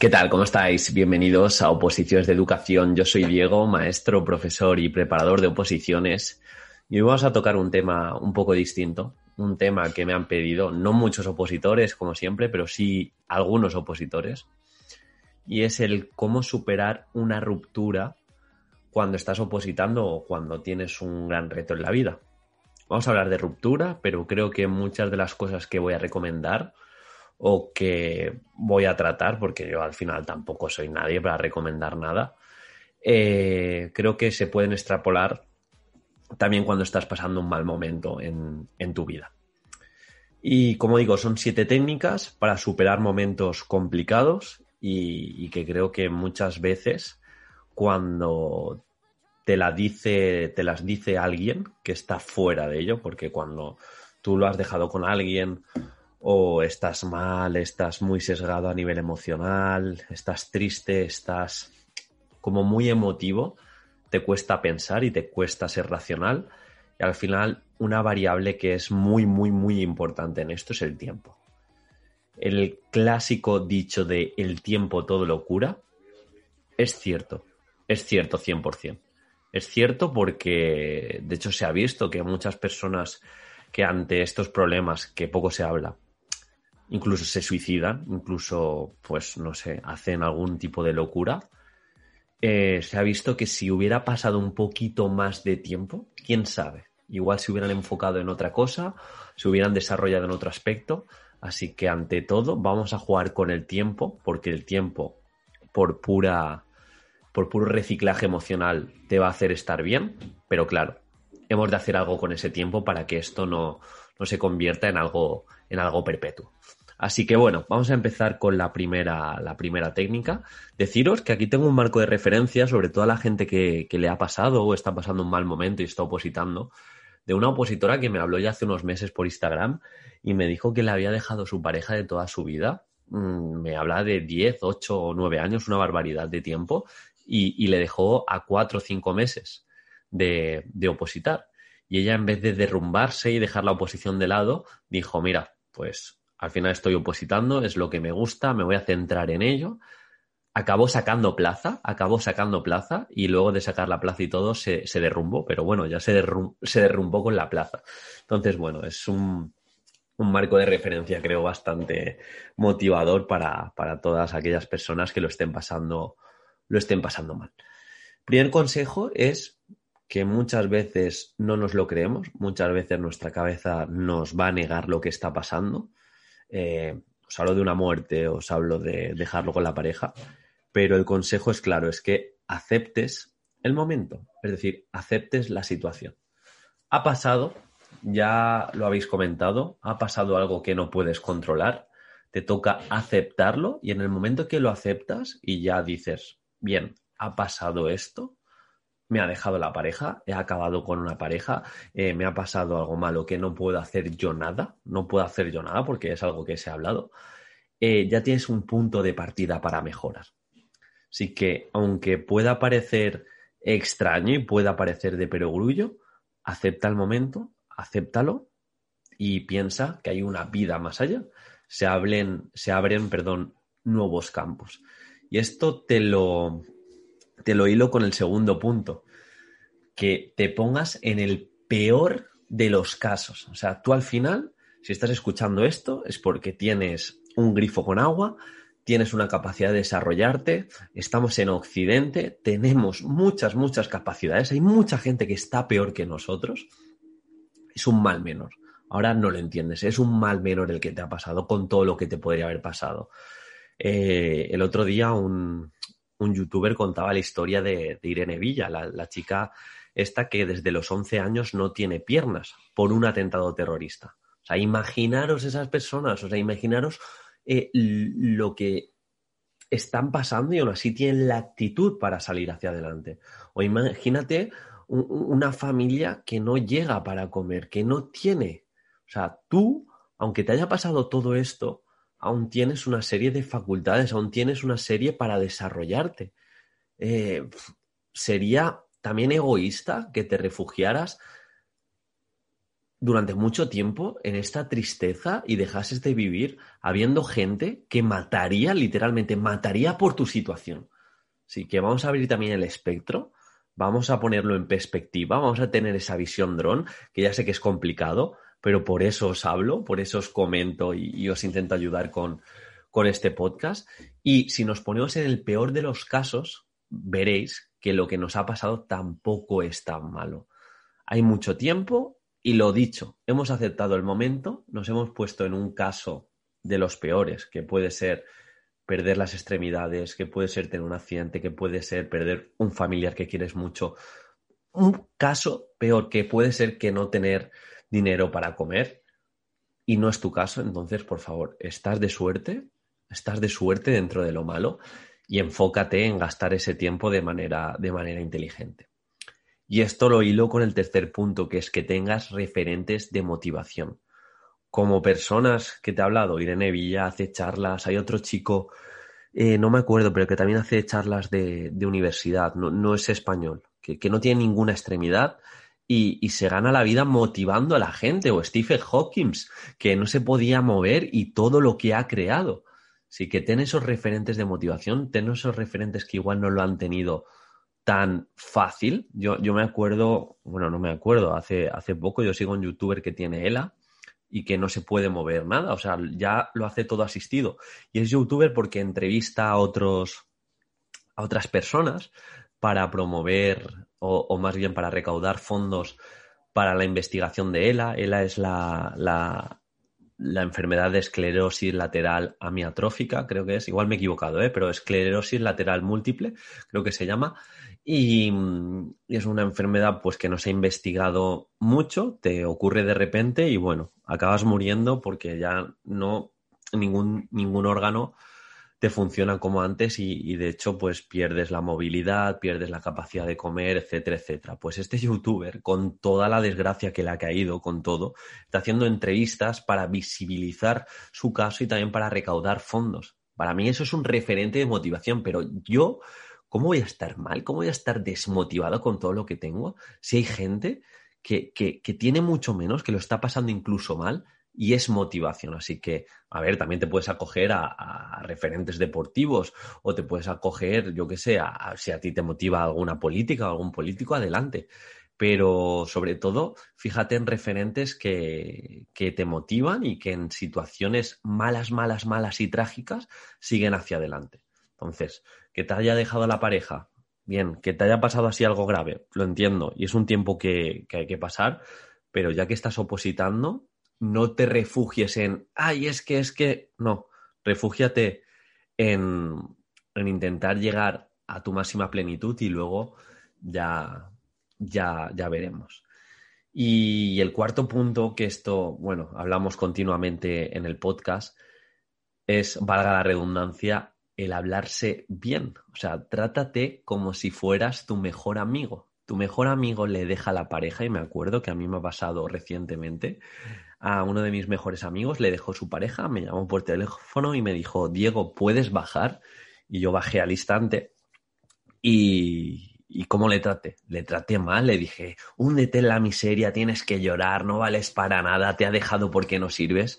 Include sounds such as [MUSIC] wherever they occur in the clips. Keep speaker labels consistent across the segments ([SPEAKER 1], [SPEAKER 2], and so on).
[SPEAKER 1] ¿Qué tal? ¿Cómo estáis? Bienvenidos a Oposiciones de Educación. Yo soy Diego, maestro, profesor y preparador de oposiciones. Y hoy vamos a tocar un tema un poco distinto, un tema que me han pedido, no muchos opositores, como siempre, pero sí algunos opositores. Y es el cómo superar una ruptura cuando estás opositando o cuando tienes un gran reto en la vida. Vamos a hablar de ruptura, pero creo que muchas de las cosas que voy a recomendar o que voy a tratar, porque yo al final tampoco soy nadie para recomendar nada, eh, creo que se pueden extrapolar también cuando estás pasando un mal momento en, tu vida. Y como digo, son siete técnicas para superar momentos complicados y, y, que creo que muchas veces cuando te, la dice, te las dice alguien que está fuera de ello, porque cuando tú lo has dejado con alguien o estás mal, estás muy sesgado a nivel emocional, estás triste, estás como muy emotivo, te cuesta pensar y te cuesta ser racional. Y al final, una variable que es muy, muy, muy importante en esto es el tiempo. El clásico dicho de el tiempo todo lo cura es cierto, es cierto 100%. Es cierto porque, de hecho, se ha visto que muchas personas que ante estos problemas que poco se habla, incluso se suicidan, incluso, pues, no sé, hacen algún tipo de locura. Eh, se ha visto que si hubiera pasado un poquito más de tiempo, quién sabe, igual se hubieran enfocado en otra cosa, se hubieran desarrollado en otro aspecto. Así que ante todo vamos a jugar con el tiempo, porque el tiempo, por pura, por puro reciclaje emocional, te va a hacer estar bien. Pero claro, hemos de hacer algo con ese tiempo para que esto no, no se convierta en algo, en algo perpetuo. Así que bueno, vamos a empezar con la primera, la primera técnica. Deciros que aquí tengo un marco de referencia sobre toda la gente que, le ha pasado o está pasando un mal momento y está opositando, de una opositora que me habló ya hace unos meses por Instagram y me dijo que le había dejado su pareja de toda su vida. Mm, me habla de 10, 8 o 9 años, una barbaridad de tiempo, y, le dejó a 4 o 5 meses de, de opositar. Y ella, en vez de derrumbarse y dejar la oposición de lado, dijo, mira, pues al final estoy opositando, es lo que me gusta, me voy a centrar en ello. Acabó sacando plaza, acabó sacando plaza y luego de sacar la plaza y todo se, derrumbó, pero bueno, ya se, se derrumbó con la plaza. Entonces, bueno, es un, marco de referencia, creo, bastante motivador para, para, todas aquellas personas que lo estén pasando, lo estén pasando mal. Primer consejo es que muchas veces no nos lo creemos, muchas veces nuestra cabeza nos va a negar lo que está pasando eh, os hablo de una muerte, os hablo de dejarlo con la pareja, pero el consejo es claro, es que aceptes el momento, es decir, aceptes la situación. Ha pasado, ya lo habéis comentado, ha pasado algo que no puedes controlar, te toca aceptarlo y en el momento que lo aceptas y ya dices, bien, ha pasado esto, me ha dejado la pareja, he acabado con una pareja, eh, me ha pasado algo malo que no puedo hacer yo nada, no puedo hacer yo nada porque es algo que se ha hablado, eh, ya tienes un punto de partida para mejorar. Así que, aunque pueda parecer extraño y pueda parecer de perogrullo, acepta el momento, acéptalo y piensa que hay una vida más allá. Se, hablen, se abren perdón, nuevos campos. Y esto te lo, te lo hilo con el segundo punto, que te pongas en el peor de los casos. O sea, tú al final, si estás escuchando esto, es porque tienes un grifo con agua, tienes una capacidad de desarrollarte, estamos en Occidente, tenemos muchas, muchas capacidades, hay mucha gente que está peor que nosotros, es un mal menor. Ahora no lo entiendes, es un mal menor el que te ha pasado con todo lo que te podría haber pasado. Eh, el otro día un, un youtuber contaba la historia de, Irene Villa, la, chica esta que desde los 11 años no tiene piernas por un atentado terrorista. O sea, imaginaros esas personas, o sea, imaginaros eh, lo que están pasando y aún así tienen la actitud para salir hacia adelante. O imagínate una familia que no llega para comer, que no tiene. O sea, tú, aunque te haya pasado todo esto, aún tienes una serie de facultades, aún tienes una serie para desarrollarte. Eh, sería también egoísta que te refugiaras durante mucho tiempo en esta tristeza y dejases de vivir habiendo gente que mataría, literalmente, mataría por tu situación. Así que vamos a abrir también el espectro, vamos a ponerlo en perspectiva, vamos a tener esa visión dron, que ya sé que es complicado, pero por eso os hablo, por eso os comento y, os intento ayudar con, con este podcast. Y si nos ponemos en el peor de los casos, veréis que lo que nos ha pasado tampoco es tan malo. Hay mucho tiempo y lo dicho, hemos aceptado el momento, nos hemos puesto en un caso de los peores, que puede ser perder las extremidades, que puede ser tener un accidente, que puede ser perder un familiar que quieres mucho. Un caso peor que puede ser que no tener dinero para comer y no es tu caso, entonces, por favor, estás de suerte, estás de suerte dentro de lo malo y enfócate en gastar ese tiempo de manera, de manera inteligente. Y esto lo hilo con el tercer punto, que es que tengas referentes de motivación. Como personas que te he hablado, Irene Villa hace charlas, hay otro chico, eh, no me acuerdo, pero que también hace charlas de, universidad, no, es español, que, que no tiene ninguna extremidad y, se gana la vida motivando a la gente, o Stephen Hawking, que no se podía mover y todo lo que ha creado. Así que ten esos referentes de motivación, ten esos referentes que igual no lo han tenido tan fácil. Yo, yo me acuerdo, bueno, no me acuerdo, hace, hace poco yo sigo un youtuber que tiene ELA y que no se puede mover nada, o sea, ya lo hace todo asistido. Y es youtuber porque entrevista a otros a otras personas para promover o, más bien para recaudar fondos para la investigación de ELA. ELA es la, la, enfermedad de esclerosis lateral amiatrófica, creo que es. Igual me he equivocado, ¿eh? pero esclerosis lateral múltiple, creo que se llama. Y, y, es una enfermedad pues que no se ha investigado mucho, te ocurre de repente y bueno, acabas muriendo porque ya no ningún, ningún órgano te funciona como antes y, de hecho pues pierdes la movilidad, pierdes la capacidad de comer, etcétera, etcétera. Pues este youtuber, con toda la desgracia que le ha caído, con todo, está haciendo entrevistas para visibilizar su caso y también para recaudar fondos. Para mí eso es un referente de motivación, pero yo, ¿cómo voy a estar mal? ¿Cómo voy a estar desmotivado con todo lo que tengo? Si hay gente que, que, que tiene mucho menos, que lo está pasando incluso mal, y es motivación. Así que, a ver, también te puedes acoger a, referentes deportivos o te puedes acoger, yo qué sé, a, si a ti te motiva alguna política o algún político, adelante. Pero sobre todo, fíjate en referentes que, que te motivan y que en situaciones malas, malas, malas y trágicas siguen hacia adelante. Entonces, que te haya dejado la pareja, bien, que te haya pasado así algo grave, lo entiendo, y es un tiempo que, que hay que pasar, pero ya que estás opositando, no te refugies en, ay, es que, es que, no, refúgiate en, en intentar llegar a tu máxima plenitud y luego ya, ya, ya veremos. Y el cuarto punto, que esto, bueno, hablamos continuamente en el podcast, es, valga la redundancia, el hablarse bien. O sea, trátate como si fueras tu mejor amigo. Tu mejor amigo le deja a la pareja, y me acuerdo que a mí me ha pasado recientemente, a uno de mis mejores amigos, le dejó su pareja, me llamó por teléfono y me dijo, Diego, ¿puedes bajar? Y yo bajé al instante y, ¿y cómo le traté? Le traté mal, le dije, húndete en la miseria, tienes que llorar, no vales para nada, te ha dejado porque no sirves.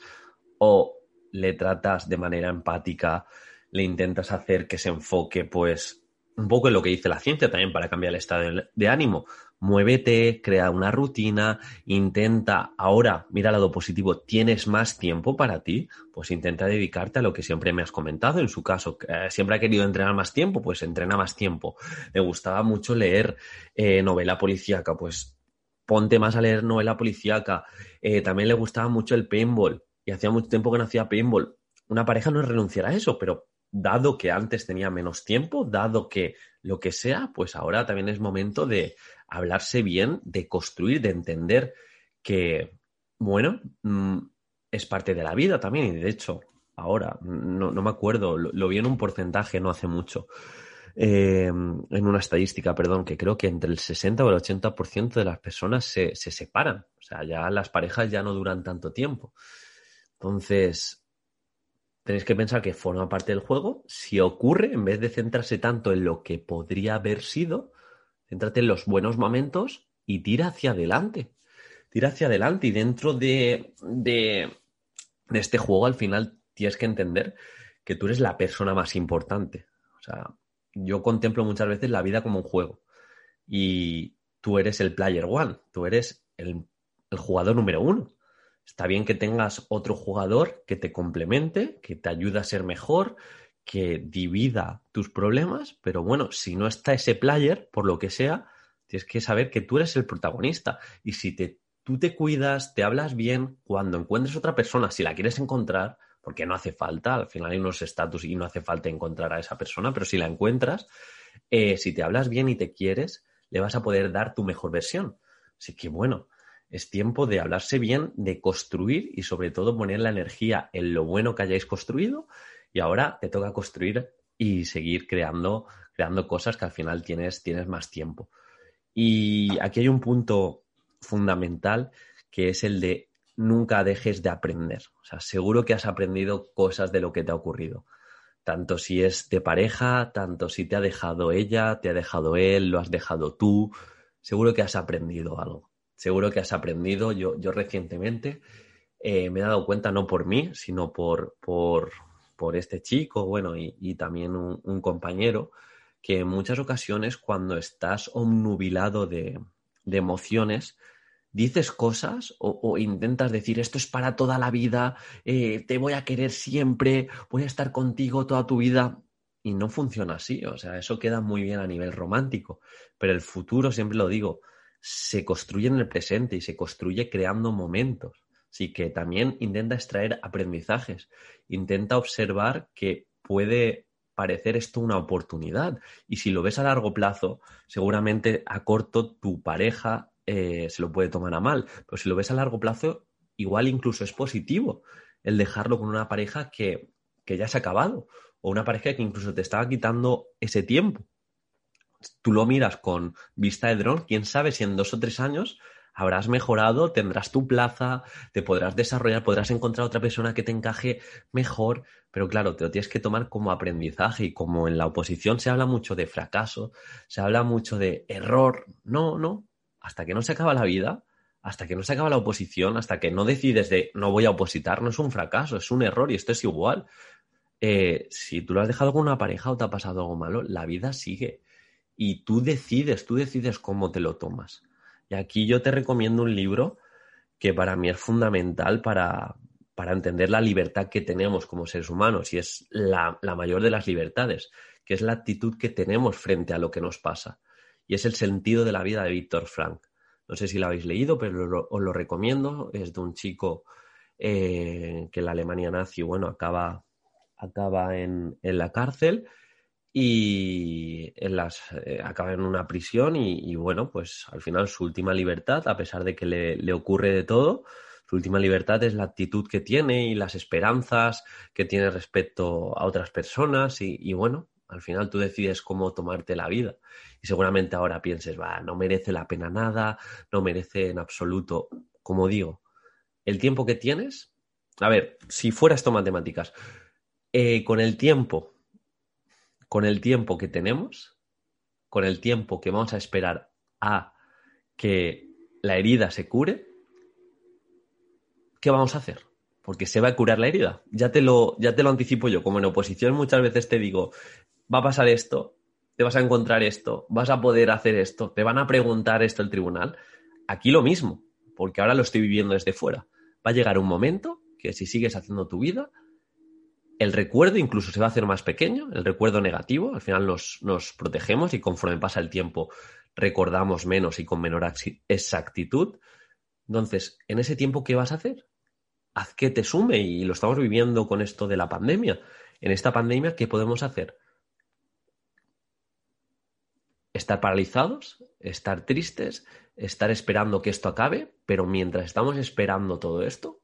[SPEAKER 1] O le tratas de manera empática, le intentas hacer que se enfoque, pues, un poco en lo que dice la ciencia también para cambiar el estado de ánimo muévete, crea una rutina, intenta, ahora, mira el lado positivo, tienes más tiempo para ti, pues intenta dedicarte a lo que siempre me has comentado. En su caso, eh, siempre ha querido entrenar más tiempo, pues entrena más tiempo. Le gustaba mucho leer eh, novela policíaca, pues ponte más a leer novela policíaca. Eh, también le gustaba mucho el paintball y hacía mucho tiempo que no hacía paintball. Una pareja no renunciará a eso, pero dado que antes tenía menos tiempo, dado que lo que sea, pues ahora también es momento de hablarse bien, de construir, de entender que, bueno, mm, es parte de la vida también. Y de hecho, ahora, no, me acuerdo, lo, vi en un porcentaje no hace mucho, eh, en una estadística, perdón, que creo que entre el 60 o el 80% de las personas se, se separan. O sea, ya las parejas ya no duran tanto tiempo. Entonces, tenéis que pensar que forma parte del juego. Si ocurre, en vez de centrarse tanto en lo que podría haber sido, céntrate en los buenos momentos y tira hacia adelante. Tira hacia adelante y dentro de, de, este juego al final tienes que entender que tú eres la persona más importante. O sea, yo contemplo muchas veces la vida como un juego y tú eres el player one, tú eres el jugador número uno. Está bien que tengas otro jugador que te complemente, que te ayude a ser mejor, que divida tus problemas, pero bueno, si no está ese player, por lo que sea, tienes que saber que tú eres el protagonista. Y si te, tú te cuidas, te hablas bien, cuando encuentres otra persona, si la quieres encontrar, porque no hace falta, al final hay unos estatus y no hace falta encontrar a esa persona, pero si la encuentras, eh, si te hablas bien y te quieres, le vas a poder dar tu mejor versión. Así que bueno, es tiempo de hablarse bien, de construir y sobre todo poner la energía en lo bueno que hayáis construido y ahora te toca construir y seguir creando, creando cosas que al final tienes, tienes más tiempo. Y aquí hay un punto fundamental que es el de nunca dejes de aprender. O sea, seguro que has aprendido cosas de lo que te ha ocurrido. Tanto si es de pareja, tanto si te ha dejado ella, te ha dejado él, lo has dejado tú. Seguro que has aprendido algo. Seguro que has aprendido. Yo, yo recientemente eh, me he dado cuenta, no por mí, sino por, por, por este chico, bueno, y, también un, compañero, que en muchas ocasiones cuando estás omnubilado de, de emociones, dices cosas o, intentas decir esto es para toda la vida, eh, te voy a querer siempre, voy a estar contigo toda tu vida. Y no funciona así, o sea, eso queda muy bien a nivel romántico, pero el futuro, siempre lo digo, se construye en el presente y se construye creando momentos. Así que también intenta extraer aprendizajes, intenta observar que puede parecer esto una oportunidad. Y si lo ves a largo plazo, seguramente a corto tu pareja eh, se lo puede tomar a mal. Pero si lo ves a largo plazo, igual incluso es positivo el dejarlo con una pareja que, que ya se ha acabado o una pareja que incluso te estaba quitando ese tiempo. Tú lo miras con vista de dron, quién sabe si en dos o tres años habrás mejorado, tendrás tu plaza, te podrás desarrollar, podrás encontrar otra persona que te encaje mejor, pero claro, te lo tienes que tomar como aprendizaje y como en la oposición se habla mucho de fracaso, se habla mucho de error, no, no, hasta que no se acaba la vida, hasta que no se acaba la oposición, hasta que no decides de no voy a opositar, no es un fracaso, es un error y esto es igual. Eh, si tú lo has dejado con una pareja o te ha pasado algo malo, la vida sigue. Y tú decides, tú decides cómo te lo tomas. Y aquí yo te recomiendo un libro que para mí es fundamental para, para entender la libertad que tenemos como seres humanos y es la, la mayor de las libertades, que es la actitud que tenemos frente a lo que nos pasa y es El sentido de la vida de Víctor Frank. No sé si lo habéis leído, pero os lo recomiendo. Es de un chico eh, que en la Alemania nazi, bueno, acaba, acaba en, la cárcel y en las, eh, acaba en una prisión y, bueno, pues al final su última libertad, a pesar de que le, ocurre de todo, su última libertad es la actitud que tiene y las esperanzas que tiene respecto a otras personas y bueno, al final tú decides cómo tomarte la vida. Y seguramente ahora pienses, va, no merece la pena nada, no merece en absoluto. Como digo, el tiempo que tienes. A ver, si fuera esto matemáticas, eh, con el tiempo, con el tiempo que tenemos, con el tiempo que vamos a esperar a que la herida se cure, ¿qué vamos a hacer? Porque se va a curar la herida. Ya te lo, ya te lo anticipo yo. Como en oposición muchas veces te digo, va a pasar esto, te vas a encontrar esto, vas a poder hacer esto, te van a preguntar esto el tribunal. Aquí lo mismo, porque ahora lo estoy viviendo desde fuera. Va a llegar un momento que si sigues haciendo tu vida, el recuerdo incluso se va a hacer más pequeño, el recuerdo negativo, al final nos, nos protegemos y conforme pasa el tiempo recordamos menos y con menor exactitud. Entonces, en ese tiempo, ¿qué vas a hacer? Haz que te sume y lo estamos viviendo con esto de la pandemia en esta pandemia, ¿qué podemos hacer? Estar paralizados, estar tristes, estar esperando que esto acabe, pero mientras estamos esperando todo esto,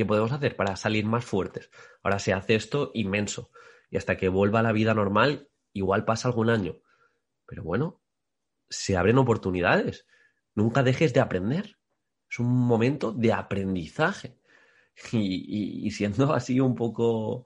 [SPEAKER 1] ¿qué podemos hacer para salir más fuertes? Ahora se hace esto inmenso y hasta que vuelva la vida normal, igual pasa algún año. Pero bueno, se abren oportunidades. Nunca dejes de aprender. Es un momento de aprendizaje. Y, siendo así un poco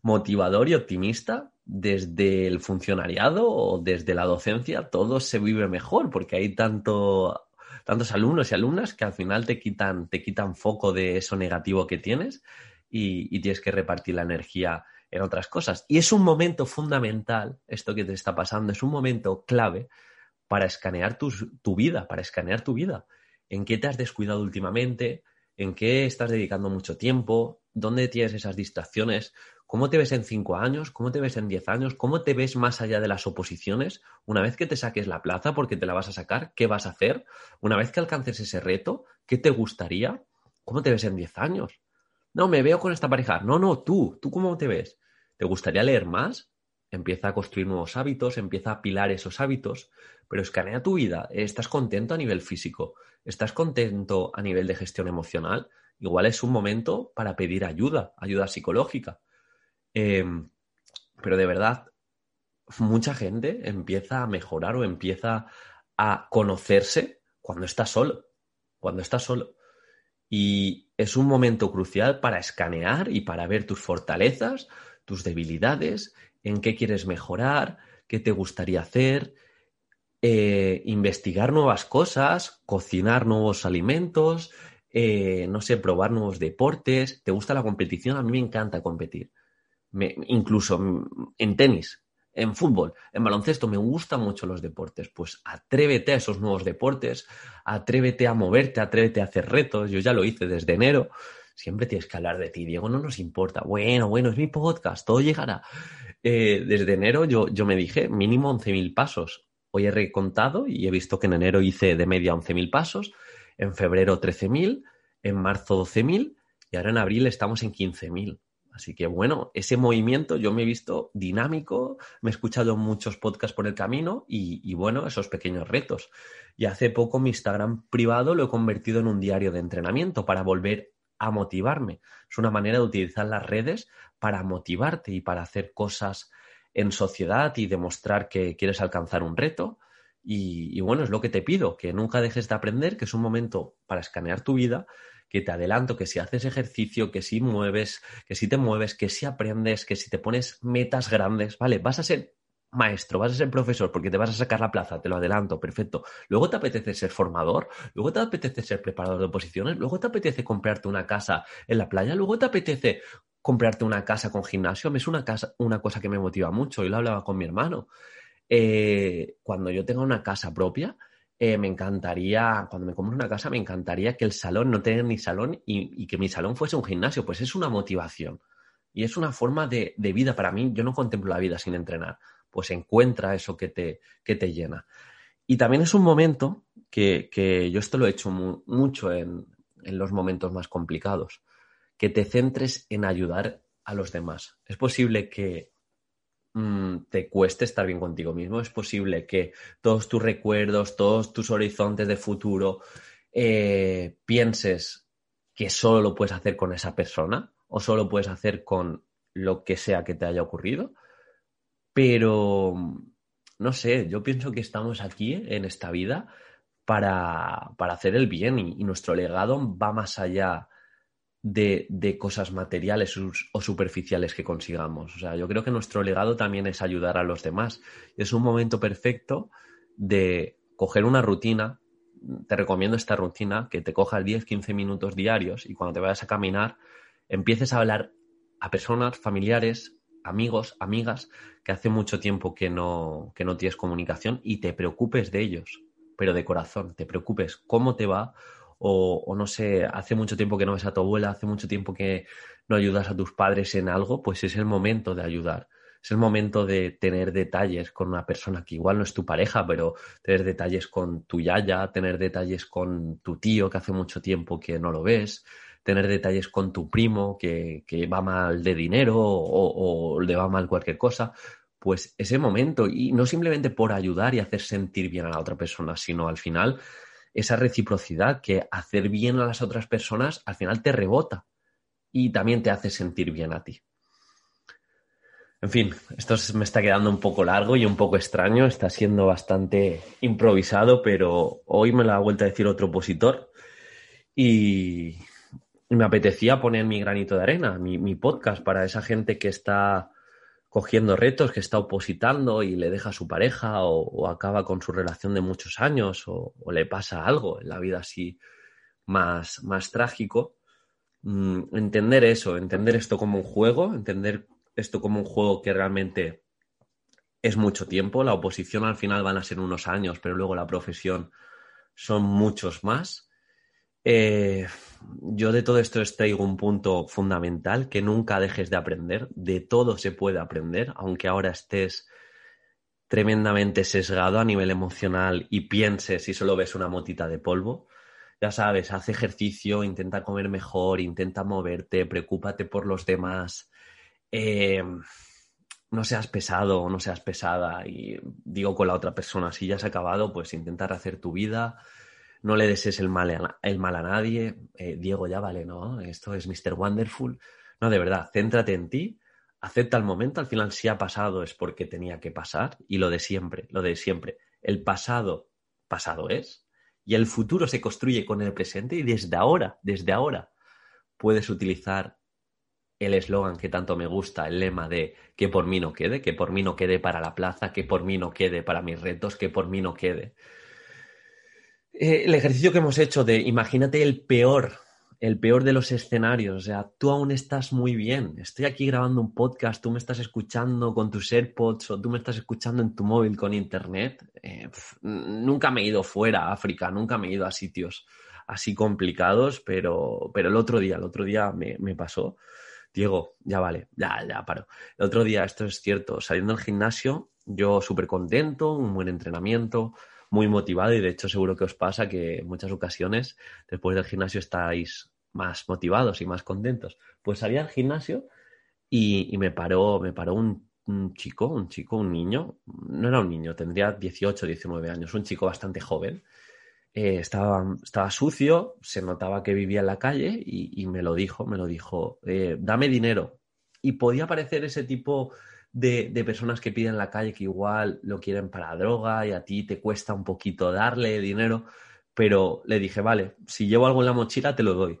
[SPEAKER 1] motivador y optimista, desde el funcionariado o desde la docencia, todo se vive mejor porque hay tanto, tantos alumnos y alumnas que al final te quitan, te quitan foco de eso negativo que tienes y, y tienes que repartir la energía en otras cosas. Y es un momento fundamental, esto que te está pasando, es un momento clave para escanear tu, vida, para escanear tu vida. ¿En qué te has descuidado últimamente? ¿En qué estás dedicando mucho tiempo? ¿Dónde tienes esas distracciones? ¿Cómo te ves en cinco años? ¿Cómo te ves en diez años? ¿Cómo te ves más allá de las oposiciones? Una vez que te saques la plaza, porque te la vas a sacar, ¿qué vas a hacer? Una vez que alcances ese reto, ¿qué te gustaría? ¿Cómo te ves en diez años? No, me veo con esta pareja. No, no, tú, ¿tú cómo te ves? ¿Te gustaría leer más? Empieza a construir nuevos hábitos, empieza a apilar esos hábitos, pero escanea tu vida. ¿Estás contento a nivel físico? ¿Estás contento a nivel de gestión emocional? Igual es un momento para pedir ayuda, ayuda psicológica. Em, pero de verdad, mucha gente empieza a mejorar o empieza a conocerse cuando está solo. Cuando está solo. Y es un momento crucial para escanear y para ver tus fortalezas, tus debilidades, en qué quieres mejorar, qué te gustaría hacer, eh, investigar nuevas cosas, cocinar nuevos alimentos, eh, no sé, probar nuevos deportes. ¿Te gusta la competición? A mí me encanta competir. Incluso en tenis, en fútbol, en baloncesto, me gustan mucho los deportes. Pues atrévete a esos nuevos deportes, atrévete a moverte, atrévete a hacer retos. Yo ya lo hice desde enero. Siempre tienes que hablar de ti, Diego, no nos importa. Bueno, bueno, es mi podcast, todo llegará. Eh, desde enero yo, yo me dije mínimo 11.000 pasos. Hoy he recontado y he visto que en enero hice de media 11.000 pasos, en febrero 13.000, en marzo 12.000 y ahora en abril estamos en 15.000. Así que bueno, ese movimiento yo me he visto dinámico, me he escuchado muchos podcasts por el camino y, y, bueno, esos pequeños retos. Y hace poco mi Instagram privado lo he convertido en un diario de entrenamiento para volver a motivarme. Es una manera de utilizar las redes para motivarte y para hacer cosas en sociedad y demostrar que quieres alcanzar un reto. Y, bueno, es lo que te pido, que nunca dejes de aprender, que es un momento para escanear tu vida, que te adelanto que si haces ejercicio, que si mueves, que si te mueves, que si aprendes, que si te pones metas grandes, ¿vale? Vas a ser maestro, vas a ser profesor porque te vas a sacar la plaza, te lo adelanto, perfecto. Luego te apetece ser formador, luego te apetece ser preparador de oposiciones, luego te apetece comprarte una casa en la playa, luego te apetece comprarte una casa con gimnasio. Es una, casa, una cosa que me motiva mucho y lo hablaba con mi hermano. Eh, cuando yo tenga una casa propia, eh, me encantaría, cuando me compre una casa, me encantaría que el salón no tenga ni salón y, que mi salón fuese un gimnasio. Pues es una motivación y es una forma de, de vida para mí. Yo no contemplo la vida sin entrenar pues encuentra eso que te, que te llena. Y también es un momento que, yo esto lo he hecho mucho en, los momentos más complicados, que te centres en ayudar a los demás. Es posible que te cueste estar bien contigo mismo, es posible que todos tus recuerdos, todos tus horizontes de futuro, eh, pienses que solo lo puedes hacer con esa persona o solo puedes hacer con lo que sea que te haya ocurrido. Pero, no sé, yo pienso que estamos aquí en esta vida para, para hacer el bien y, nuestro legado va más allá de, de cosas materiales o superficiales que consigamos. O sea, yo creo que nuestro legado también es ayudar a los demás. Es un momento perfecto de coger una rutina. Te recomiendo esta rutina, que te cojas 10-15 minutos diarios y cuando te vayas a caminar empieces a hablar a personas, familiares, amigos, amigas, que hace mucho tiempo que no, que no tienes comunicación y te preocupes de ellos, pero de corazón, te preocupes cómo te va o, no sé, hace mucho tiempo que no ves a tu abuela, hace mucho tiempo que no ayudas a tus padres en algo, pues es el momento de ayudar. Es el momento de tener detalles con una persona que igual no es tu pareja, pero tener detalles con tu yaya, tener detalles con tu tío que hace mucho tiempo que no lo ves, tener detalles con tu primo que, va mal de dinero o, o le va mal cualquier cosa. Pues ese momento, y no simplemente por ayudar y hacer sentir bien a la otra persona, sino al final esa reciprocidad que hacer bien a las otras personas al final te rebota y también te hace sentir bien a ti. En fin, esto me está quedando un poco largo y un poco extraño, está siendo bastante improvisado, pero hoy me lo ha vuelto a decir otro opositor y me apetecía poner mi granito de arena, mi, podcast para esa gente que está cogiendo retos, que está opositando y le deja a su pareja o, acaba con su relación de muchos años o, le pasa algo en la vida así más, más trágico. Mm, entender eso, entender esto como un juego, entender esto como un juego que realmente es mucho tiempo. La oposición al final van a ser unos años, pero luego la profesión son muchos más. Eh, yo de todo esto traigo un punto fundamental, que nunca dejes de aprender. De todo se puede aprender, aunque ahora estés tremendamente sesgado a nivel emocional y pienses si solo ves una motita de polvo. Ya sabes, haz ejercicio, intenta comer mejor, intenta moverte, preocúpate por los demás, eh, no seas pesado o no seas pesada y digo con la otra persona, si ya has acabado, pues intentar hacer tu vida, no le desees el mal a, nadie, eh, Diego ya vale, no, esto es Mr. Wonderful, no, de verdad, céntrate en ti, acepta el momento, al final si ha pasado es porque tenía que pasar y lo de siempre, lo de siempre, el pasado, pasado es. Y el futuro se construye con el presente y desde ahora, desde ahora puedes utilizar el eslogan que tanto me gusta, el lema de que por mí no quede, que por mí no quede para la plaza, que por mí no quede para mis retos, que por mí no quede. Eh, el ejercicio que hemos hecho de imagínate el peor, el peor de los escenarios, o sea, tú aún estás muy bien, estoy aquí grabando un podcast, tú me estás escuchando con tus AirPods o tú me estás escuchando en tu móvil con internet, eh, nunca me he ido fuera a África, nunca me he ido a sitios así complicados, pero, pero el otro día, el otro día me, me pasó. Diego, ya vale, ya, ya paro. El otro día, esto es cierto, saliendo del gimnasio, yo súper contento, un buen entrenamiento, muy motivado y de hecho seguro que os pasa que en muchas ocasiones después del gimnasio estáis más motivados y más contentos. Pues salí al gimnasio y, me paró, me paró un, chico, un chico, un niño, no era un niño, tendría 18, 19 años, un chico bastante joven eh, estaba, estaba, sucio, se notaba que vivía en la calle y, me lo dijo, me lo dijo, eh, dame dinero. Y podía parecer ese tipo de, personas que piden en la calle que igual lo quieren para droga y a ti te cuesta un poquito darle dinero, pero le dije, vale, si llevo algo en la mochila te lo doy.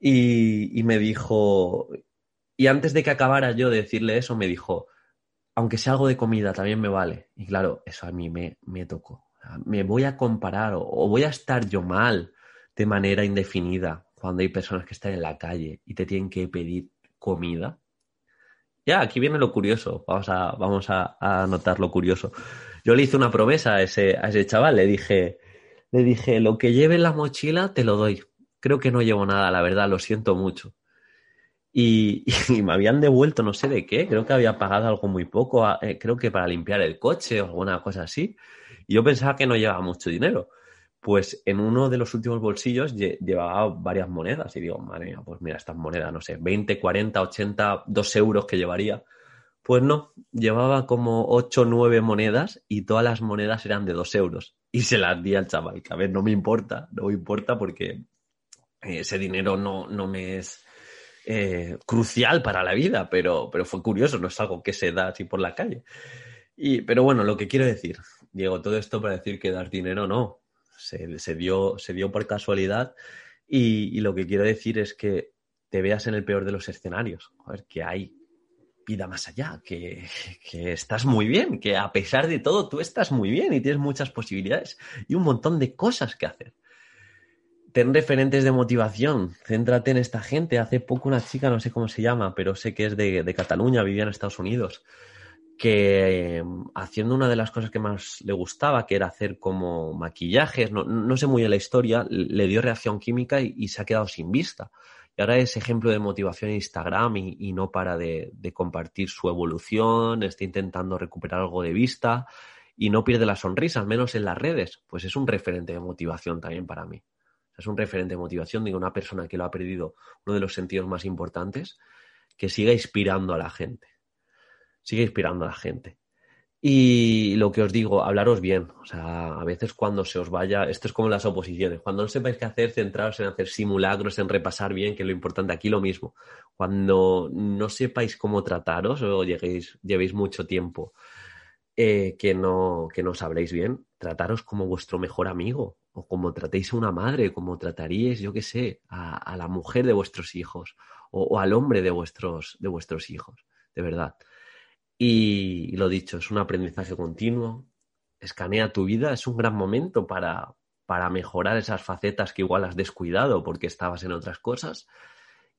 [SPEAKER 1] Y, me dijo, y antes de que acabara yo de decirle eso, me dijo, aunque sea algo de comida, también me vale. Y claro, eso a mí me, me tocó me voy a comparar o, voy a estar yo mal de manera indefinida cuando hay personas que están en la calle y te tienen que pedir comida. Ya, aquí viene lo curioso. Vamos a, vamos a, notar lo curioso. Yo le hice una promesa a ese, a ese chaval. Le dije, le dije, lo que lleve en la mochila te lo doy. Creo que no llevo nada, la verdad, lo siento mucho. Y, [LAUGHS] me habían devuelto no sé de qué, creo que había pagado algo muy poco, eh, creo que para limpiar el coche o alguna cosa así. Y yo pensaba que no llevaba mucho dinero. Pues en uno de los últimos bolsillos llevaba varias monedas y digo, madre mía, pues mira, estas monedas, no sé, 20, 40, 80, 2 euros que llevaría. Pues no, llevaba como 8 o 9 monedas y todas las monedas eran de 2 euros. Y se las di al chaval, que a ver, no me importa, no me importa porque ese dinero no, no me es eh, crucial para la vida, pero, pero fue curioso, no es algo que se da así por la calle. Y, pero bueno, lo que quiero decir, Diego, todo esto para decir que dar dinero no, se, dio, se dio por casualidad y, lo que quiero decir es que te veas en el peor de los escenarios, ver, que hay vida más allá, que, que, estás muy bien, que a pesar de todo tú estás muy bien y tienes muchas posibilidades y un montón de cosas que hacer. Ten referentes de motivación, céntrate en esta gente. Hace poco una chica, no sé cómo se llama, pero sé que es de, de Cataluña, vivía en Estados Unidos que em, haciendo una de las cosas que más le gustaba, que era hacer como maquillajes, no, sé muy bien la historia, le dio reacción química y, se ha quedado sin vista. Y ahora es ejemplo de motivación en Instagram y, no para de, compartir su evolución, está intentando recuperar algo de vista y no pierde la sonrisa, al menos en las redes. Pues es un referente de motivación también para mí. Es un referente de motivación de una persona que lo ha perdido uno de los sentidos más importantes, que siga inspirando a la gente. Sigue inspirando a la gente. Y lo que os digo, hablaros bien. O sea, a veces cuando se os vaya, esto es como las oposiciones. Cuando no sepáis qué hacer, centraros en hacer simulacros, en repasar bien, que es lo importante aquí lo mismo. Cuando no sepáis cómo trataros o lleguéis, llevéis mucho tiempo eh, que, no, que no os bien, trataros como vuestro mejor amigo o como tratéis a una madre, como trataríais, yo qué sé, a, la mujer de vuestros hijos o, o, al hombre de vuestros, de vuestros hijos, de verdad. Y, lo dicho, es un aprendizaje continuo. Escanea tu vida, es un gran momento para, para mejorar esas facetas que igual has descuidado porque estabas en otras cosas.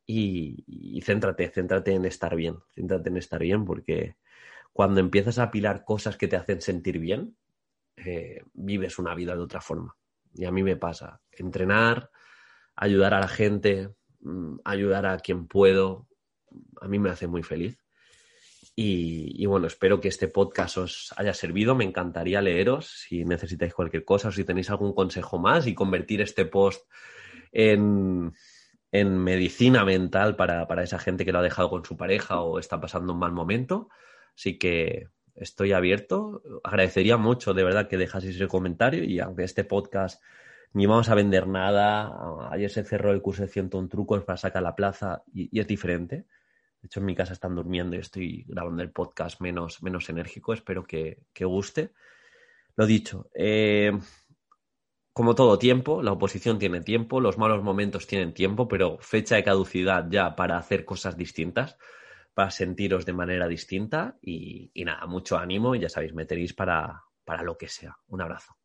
[SPEAKER 1] Y, céntrate, céntrate en estar bien, céntrate en estar bien porque cuando empiezas a apilar cosas que te hacen sentir bien, eh, vives una vida de otra forma. Y a mí me pasa, entrenar, ayudar a la gente, mm, ayudar a quien puedo, a mí me hace muy feliz. Y, bueno, espero que este podcast os haya servido. Me encantaría leeros si necesitáis cualquier cosa o si tenéis algún consejo más y convertir este post en, medicina mental para, esa gente que lo ha dejado con su pareja o está pasando un mal momento. Así que estoy abierto. Agradecería mucho de verdad que dejaseis ese comentario y aunque este podcast ni vamos a vender nada, ayer se cerró el curso de 101 trucos para sacar la plaza y es diferente de hecho, en mi casa están durmiendo y estoy grabando el podcast menos, menos enérgico. Espero que, guste. Lo dicho, eh, como todo tiempo, la oposición tiene tiempo, los malos momentos tienen tiempo, pero fecha de caducidad ya para hacer cosas distintas, para sentiros de manera distinta y, nada, mucho ánimo y ya sabéis, meteréis para, para lo que sea. Un abrazo.